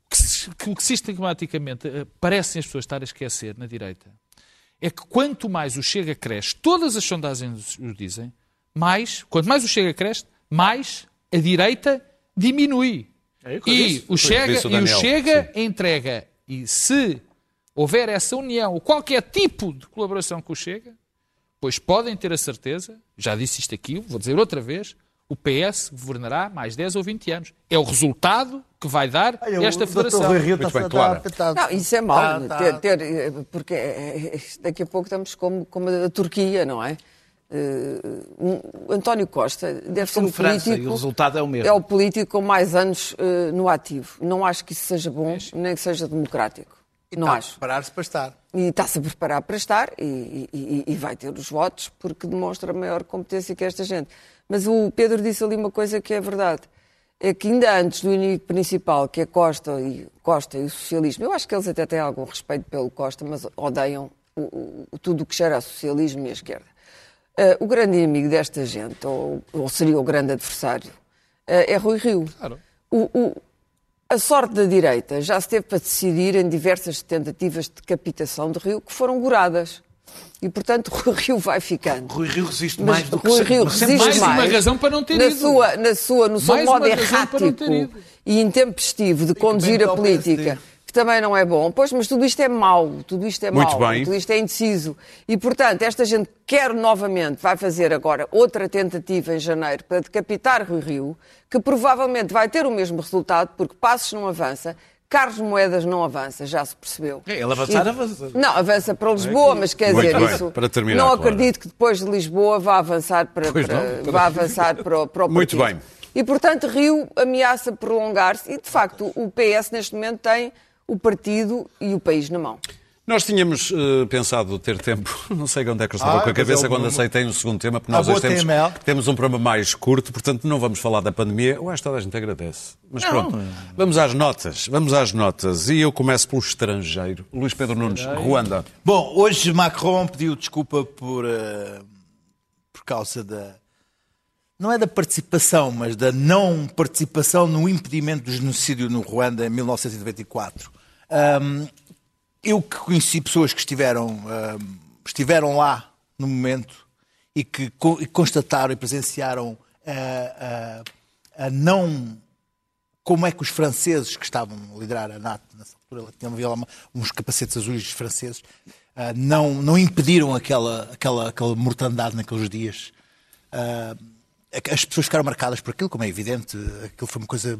que que o que sistematicamente eh, parecem as pessoas estar a esquecer na direita é que quanto mais o Chega cresce, todas as sondagens o dizem, mais, quanto mais o Chega cresce, mais a direita diminui. e o Chega, disse o e o Chega entrega. E se houver essa união, ou qualquer tipo de colaboração com o Chega, pois podem ter a certeza, já disse isto aqui, vou dizer outra vez, o PS governará mais 10 ou 20 anos. É o resultado que vai dar esta federação. Muito bem, Clara. Não, isso é mau, Tá, tá. ter, ter, eh, porque eh, eh, daqui a pouco estamos como, como a Turquia, não é? Um- António Costa deve ser o França, político. e o resultado é o mesmo. É o político com mais anos eh, no ativo. Não acho que isso seja bom, nem que seja democrático. Não Tá, acho. Preparar-se para estar. E está-se a preparar para estar e, e- e vai ter os votos porque demonstra maior competência que esta gente. Mas o Pedro disse ali uma coisa que é verdade. É que ainda antes do inimigo principal, que é Costa e, Costa e o socialismo, eu acho que eles até têm algum respeito pelo Costa, mas odeiam o- o- tudo o que cheira a socialismo e a esquerda. Eh, o grande inimigo desta gente, ou, ou seria o grande adversário, eh, é Rui Rio. O- o- a sorte da direita já se teve para decidir em diversas tentativas de decapitação de Rio que foram goradas. E, portanto, Rui Rio vai ficando. Rui Rio resiste Mas mais do que Rui. Rio resiste mais mais. uma razão para não ter na ido. Sua, na sua, no seu Mais modo errático e intempestivo de conduzir a política, que também não é bom. Pois, mas tudo isto é mau, tudo isto é Muito mau, bem. tudo isto é indeciso. E, portanto, esta gente quer novamente, vai fazer agora outra tentativa em janeiro para decapitar Rui Rio, que provavelmente vai ter o mesmo resultado, porque Passos não avança, Carlos Moedas não avança, já se percebeu. É, ele avançar, E- avança. Não, avança para Lisboa, mas quer Muito dizer, bem, isso. para terminar, não acredito que depois de Lisboa vá avançar para, para- não. vá avançar para, o- para o Muito bem. E, portanto, Rio ameaça prolongar-se e, de facto, o PS neste momento tem o partido e o país na mão. Nós tínhamos eh, pensado ter tempo, não sei onde é que eu estava Ah, com a cabeça é um- quando aceitei o segundo tema, porque nós Ah, hoje boa temos, TML. temos um programa mais curto, portanto não vamos falar da pandemia. Eu acho que toda a gente agradece. Mas pronto, vamos às notas, vamos às notas. E eu começo pelo estrangeiro. Luís Pedro Nunes, Ruanda. Bom, hoje Macron pediu desculpa por, eh, por causa da. Não é da participação, mas da não participação no impedimento do genocídio no Ruanda em 1994. Ahm, eu que conheci pessoas que estiveram, ahm, estiveram lá no momento e que co- e constataram e presenciaram a, a- a não como é que os franceses que estavam a liderar a NATO nessa altura, ela tinha havia lá uns capacetes azuis franceses, ah, não, não impediram aquela, aquela, aquela mortandade naqueles dias. Ah, as pessoas ficaram marcadas por aquilo, como é evidente, aquilo foi uma coisa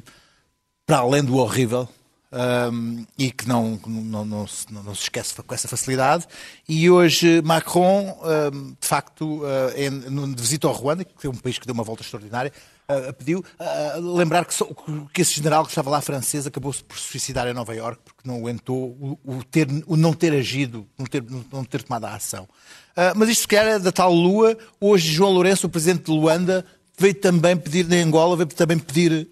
para além do horrível um, e que não, não, não, se, não, se esquece com essa facilidade. E hoje Macron, um, de facto, uh, no- de visita ao Ruanda, que é um país que deu uma volta extraordinária, uh, pediu uh, lembrar que, só- que esse general que estava lá francês acabou por suicidar em Nova Iorque porque não aguentou o, o ter, o não ter agido, não ter, não ter tomado a ação. Mas isto, calhar, é da tal lua. Hoje, João Lourenço, o presidente de Luanda, veio também pedir, na Angola, veio também pedir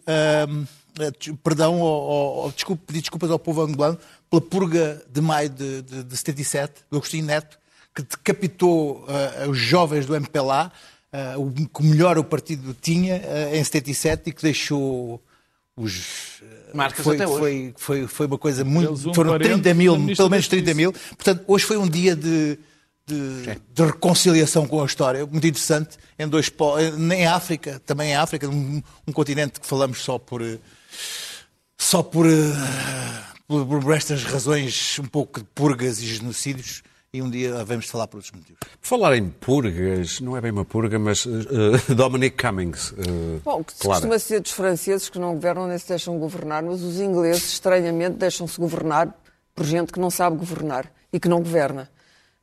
perdão, ou, ou- desculpa, pedir desculpas ao povo angolano pela purga de maio de, de, de 77, do Agostinho Neto, que decapitou eh, os jovens do MPLA, eh, o que melhor o partido tinha eh, em 77 e que deixou os. Marcas foi, até hoje. Foi, foi, foi uma coisa muito. Eles um foram parente 30 mil, pelo menos 30 mil. Portanto, hoje foi um dia de, de, de reconciliação com a história, muito interessante, em dois em África, também em África, um, um continente que falamos só por só por, eh, por, por estas razões um pouco de purgas e genocídios, e um dia de falar por outros motivos. Por falar em purgas, não é bem uma purga, mas eh, Dominic Cummings. eh, Bom, que se Clara. costuma ser dos franceses que não governam nem se deixam governar, mas os ingleses, estranhamente, deixam-se governar por gente que não sabe governar e que não governa.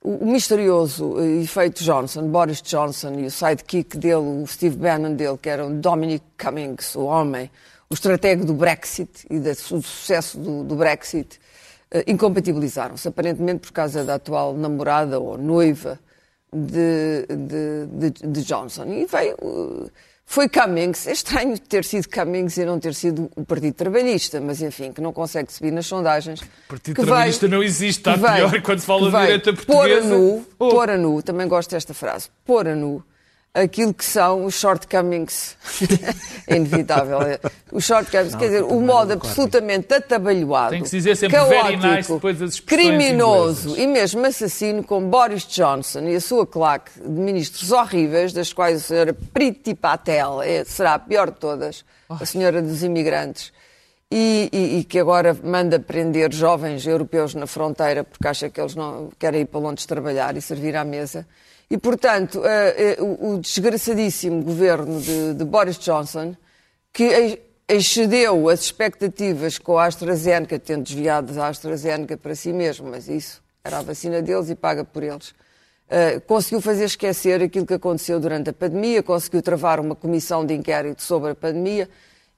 O, o misterioso efeito Johnson, Boris Johnson e o sidekick dele, o Steve Bannon dele, que era o Dominic Cummings, o homem, o estratego do Brexit e do sucesso do, do Brexit, eh, incompatibilizaram-se, aparentemente por causa da atual namorada ou noiva de, de, de- de Johnson. E veio. uh, Foi Cummings. É estranho ter sido Cummings e não ter sido o Partido Trabalhista, mas enfim, que não consegue subir nas sondagens. O Partido Trabalhista não existe, está pior quando se fala de direita Pôr a portuguesa. nu, Oh. pôr a nu, também gosto desta frase, pôr a nu aquilo que são os shortcomings. é inevitável. Os shortcomings, quer dizer, o modo absolutamente atabalhoado, Tem que se dizer sempre very caótico, nice depois das expressões criminoso inglesas. e mesmo assassino com Boris Johnson e a sua claque de ministros horríveis, das quais a senhora Priti Patel é- será a pior de todas, a senhora dos imigrantes, e, e- e que agora manda prender jovens europeus na fronteira porque acha que eles não querem ir para Londres trabalhar e servir à mesa. E, portanto, eh, eh, o desgraçadíssimo governo de, de Boris Johnson, que ex- excedeu as expectativas com a AstraZeneca, tendo desviado a AstraZeneca para si mesmo, mas isso era a vacina deles e paga por eles. Uh, conseguiu fazer esquecer aquilo que aconteceu durante a pandemia, conseguiu travar uma comissão de inquérito sobre a pandemia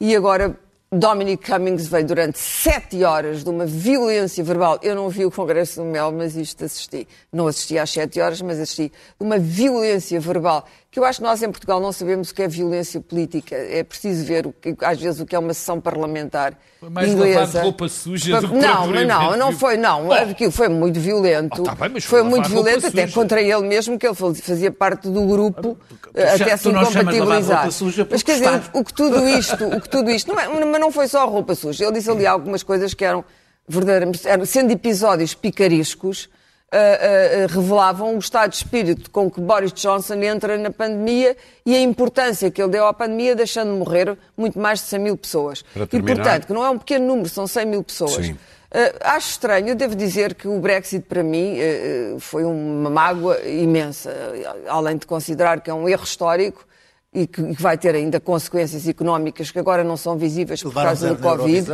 e agora Dominic Cummings veio durante sete horas de uma violência verbal. Eu não vi o Congresso do Mel, mas isto assisti. Não assisti às sete horas, mas assisti. Uma violência verbal que eu acho que nós em Portugal não sabemos o que é violência política. É preciso ver, o que, às vezes, o que é uma sessão parlamentar Foi mais inglesa. roupa suja do que Não, mas não, não foi, não. Oh. Aquilo foi muito violento. Oh, tá bem, foi muito violento, até suja. contra ele mesmo, que ele fazia parte do grupo, eh, já- até se lavar incompatibilizar. Mas quer dizer, o, o que tudo isto, o que tudo isto, não é, mas não foi só roupa suja. Ele disse ali algumas coisas que eram verdadeiramente, eram, sendo episódios picarescos, ah, ah, revelavam o estado de espírito com que Boris Johnson entra na pandemia e a importância que ele deu à pandemia, deixando morrer muito mais de 100 mil pessoas. E, portanto, que não é um pequeno número, são 100 mil pessoas. Sim. Uh, acho estranho, eu devo dizer que o Brexit para mim uh, foi uma mágoa imensa, além de considerar que é um erro histórico e que, e que vai ter ainda consequências económicas que agora não são visíveis por causa do Covid.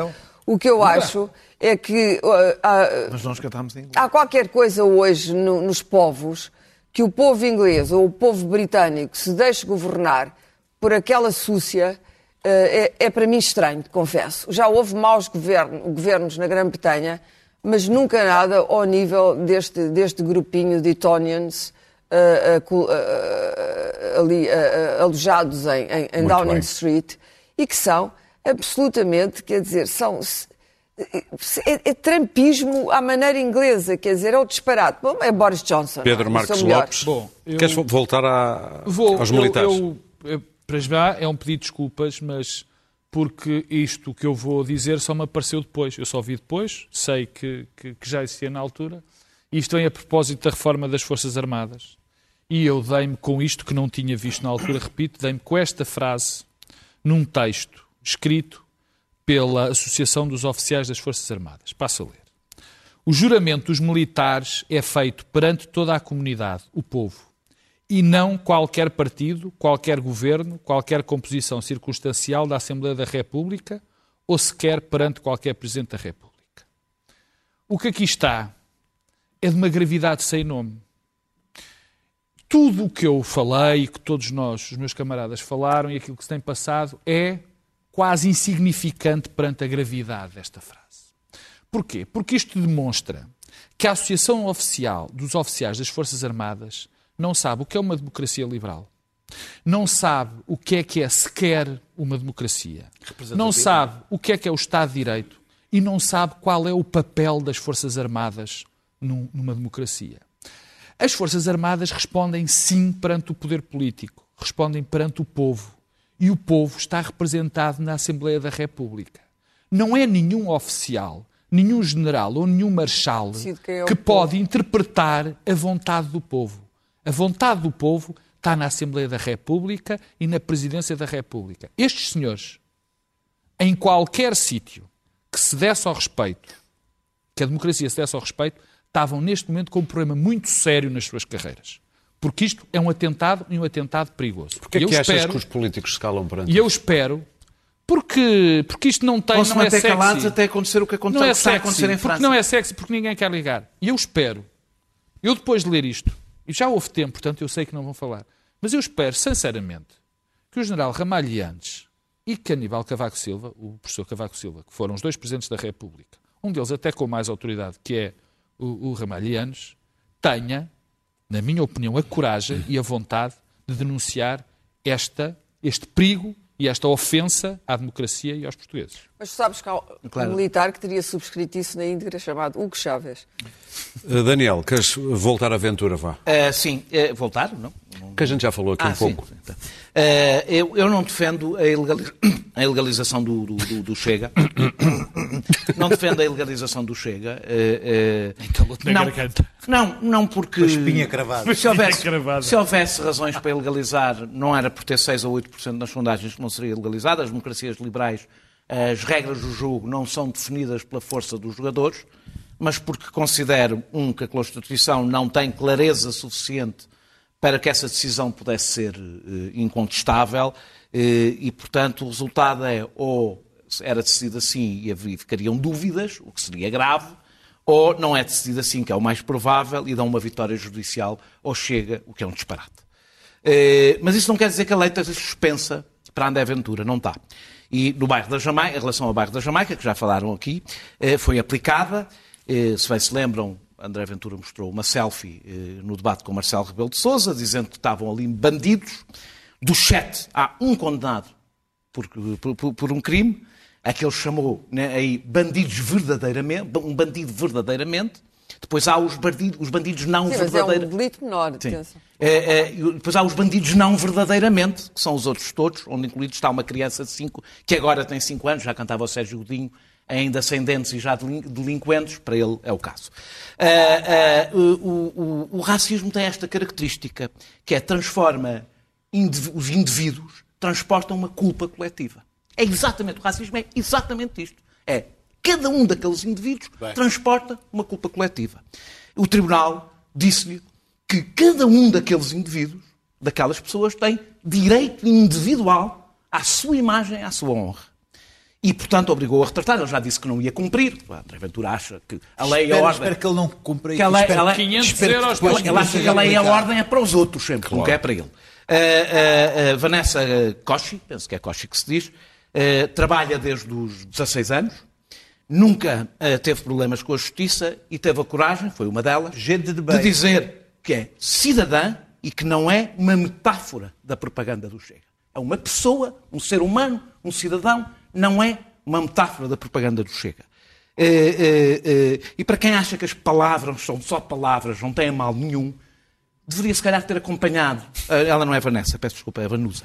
O que eu acho é que uh, há, Mas nós cantámos em inglês. há qualquer coisa hoje no- nos povos que o povo inglês ou o povo britânico se deixe governar por aquela súcia eh, é, é para mim estranho, confesso. Já houve maus governo- governos na Grã-Bretanha, mas nunca nada ao nível deste, deste grupinho de Etonians col- eh, ali alojados em, em- em Downing bem. Street e que são absolutamente, quer dizer, são. É, é trampismo à maneira inglesa, quer dizer, é o disparate. Bom, é Boris Johnson. Pedro não é? Isso é Marcos. Lopes, Bom, eu- queres voltar à- Vou, aos militares? Eu, eu, para já é um pedido de desculpas, mas porque isto que eu vou dizer só me apareceu depois. Eu só vi depois, sei que, que, que já existia na altura. E isto vem a propósito da reforma das Forças Armadas. E eu dei-me com isto que não tinha visto na altura, repito, dei-me com esta frase num texto escrito pela Associação dos Oficiais das Forças Armadas. Passo a ler. O juramento dos militares é feito perante toda a comunidade, o povo, e não qualquer partido, qualquer governo, qualquer composição circunstancial da Assembleia da República ou sequer perante qualquer Presidente da República. O que aqui está é de uma gravidade sem nome. Tudo o que eu falei que todos nós, os meus camaradas, falaram e aquilo que se tem passado é quase insignificante perante a gravidade desta frase. Porquê? Porque isto demonstra que a Associação Oficial dos Oficiais das Forças Armadas não sabe o que é uma democracia liberal. Não sabe o que é que é sequer uma democracia. Não sabe o que é que é o Estado de Direito e não sabe qual é o papel das Forças Armadas num- numa democracia. As Forças Armadas respondem sim perante o poder político, respondem perante o povo. E o povo está representado na Assembleia da República. Não é nenhum oficial, nenhum general ou nenhum quem é que povo. pode interpretar a vontade do povo. A vontade do povo está na Assembleia da República e na Presidência da República. Estes senhores, em qualquer sítio que se desse ao respeito, que a democracia se desse ao respeito, estavam neste momento com um problema muito sério nas suas carreiras. Porque isto é um atentado e um atentado perigoso. Porquê é que achas espero, que os políticos se calam perante E eu espero, porque, porque isto não tem, não é manter sexy. calados até acontecer o que aconteceu, Não é sexy, acontecer em porque França. não é sexy, porque ninguém quer ligar. E eu espero, eu depois de ler isto, e já houve tempo, portanto eu sei que não vão falar, mas eu espero, sinceramente, que o general Ramalhiantes e que Aníbal Cavaco Silva, o professor Cavaco Silva, que foram os dois presidentes da República, um deles até com mais autoridade, que é o, o tenha, na minha opinião, a coragem e a vontade de denunciar esta, este perigo e esta ofensa à democracia e aos portugueses. Mas tu sabes que há um militar que teria subscrito isso na íntegra chamado Hugo Chávez. Uh, Daniel, queres voltar à aventura, vá? Ah, sim, eh, voltar, não? Que a gente já falou aqui Ah, um sim. pouco. Tá. Eh, eu, eu não defendo a, ilegali- a ilegalização do, do- do- do Chega. não defendo a ilegalização do Chega. eh, Calou-te na não, garganta. não, não porque... Com a espinha cravada. Se houvesse, cravada. se houvesse razões para ilegalizar, não era por ter 6 ou 8% nas sondagens que não seria ilegalizado. As democracias liberais, as regras do jogo não são definidas pela força dos jogadores, mas porque considero, um, que a Constituição não tem clareza suficiente para que essa decisão pudesse ser eh, incontestável eh, e, portanto, o resultado é ou era decidido assim e ficariam dúvidas, o que seria grave, ou não é decidido assim, que é o mais provável, e dão uma vitória judicial, ou chega, o que é um disparate. Eh, Mas isso não quer dizer que a lei esteja suspensa para André Ventura, não está. E no bairro da Jamaica, em relação ao bairro da Jamaica, que já falaram aqui, foi aplicada. Se bem se lembram, André Ventura mostrou uma selfie eh, no debate com Marcelo Rebelo de Sousa, dizendo que estavam ali bandidos. Dos sete, há um condenado por, por- por- um crime, a que ele chamou né, aí bandidos verdadeiramente, um bandido verdadeiramente. Depois há os bandidos, os bandidos não Sim, mas é um verdadeiramente. delito menor. É, é, depois há os bandidos não verdadeiramente, que são os outros todos, onde incluído está uma criança de 5, que agora tem 5 anos, já cantava o Sérgio Godinho, ainda sem dentes e já delin- delinquentes, para ele é o caso. Ah, ah, o, o- o racismo tem esta característica, que é transforma indiv- os indivíduos, transportam uma culpa coletiva. É exatamente, o racismo é exatamente isto. É cada um daqueles indivíduos transporta uma culpa coletiva. O Tribunal disse-lhe que cada um daqueles indivíduos, daquelas pessoas, tem direito individual à sua imagem, à sua honra. E, portanto, obrigou a retratar. Ele já disse que não ia cumprir. O André Ventura acha que a lei e a Espero, ordem... espero que ele não cumpra Que a lei, espero- a lei- 500 espero que euros depois ele acha que a lei e a ordem é para os outros sempre, nunca é para ele. Ah, ah, ah, Vanessa Koshi, penso que é Koshi que se diz, trabalha desde os 16 anos, nunca teve problemas com a justiça e teve a coragem, foi uma delas, Gente de bem. dizer que é cidadã e que não é uma metáfora da propaganda do Chega. É uma pessoa, um ser humano, um cidadão, não é uma metáfora da propaganda do Chega. Eh, eh, eh, e para quem acha que as palavras são só palavras, não têm mal nenhum, deveria se calhar ter acompanhado. ela não é Vanessa, peço desculpa, é Vanusa.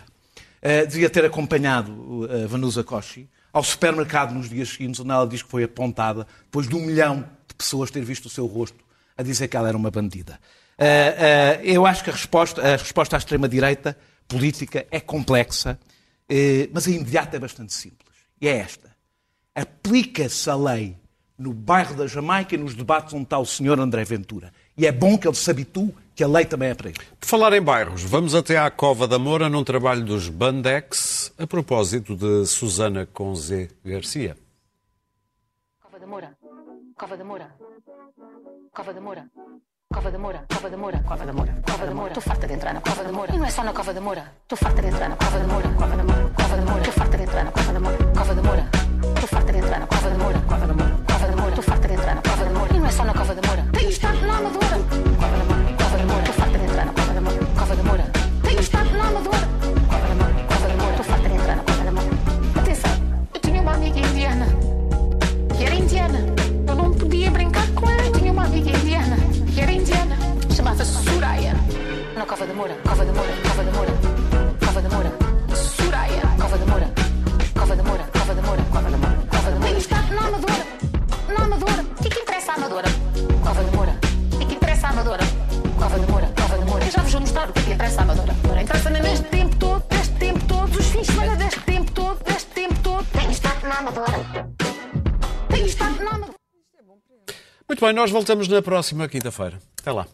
Devia ter acompanhado a Vanusa Koshi ao supermercado nos dias seguintes, onde ela diz que foi apontada depois de um milhão de pessoas ter visto o seu rosto a dizer que ela era uma bandida. Eu acho que a resposta, a resposta à extrema-direita política é complexa, mas a imediata é bastante simples. E é esta. Aplica-se a lei no bairro da Jamaica e nos debates onde está o senhor André Ventura. E é bom que ele se habitue que a lei também é para ele. Por falar em bairros, vamos até à Cova da Moura num trabalho dos Bandex a propósito de Susana com Z Garcia. Cova da Moura. Cova da Moura. Cova da Moura. Cova da Moura. Cova da Moura. Cova da Moura. Cova da Moura. Estou farta de entrar na Cova da Moura. E não é só na Cova da Moura. Estou farta de entrar na Cova da Moura. Cova da Moura. Cova da Moura. Estou farta de entrar na Cova da Moura. Cova da Moura. Estou farta de entrar na Cova da Moura. Cova da Moura. Cova da Moura. Estou farta de entrar na Cova da Moura. E não é só na Cova da Moura. Tenho estado na Amadora. Cova da Moura. Cova da Moura. Estou farta de entrar na Cova da Moura. Cova da Moura. Tenho estado na Amadora. Cova da Moura. Cova da Moura. Cova da Moura. Cova da Moura. Soraya. Cova da Moura. Cova da Moura. Cova da Moura. Cova da Moura. Cova da Moura. está na Amadora. Na Amadora. O que é que interessa a Amadora? Cova da Moura. O que é que interessa a Amadora? Cova da Moura. Cova da Moura. Eu já vos vou mostrar o que é que interessa a Amadora. Interessa nem neste tempo todo, deste tempo todo, os fins de semana deste tempo todo, deste tempo todo. Tenho estado na Amadora. Tenho estado na Amadora. Muito bem, nós voltamos na próxima quinta-feira. Até lá.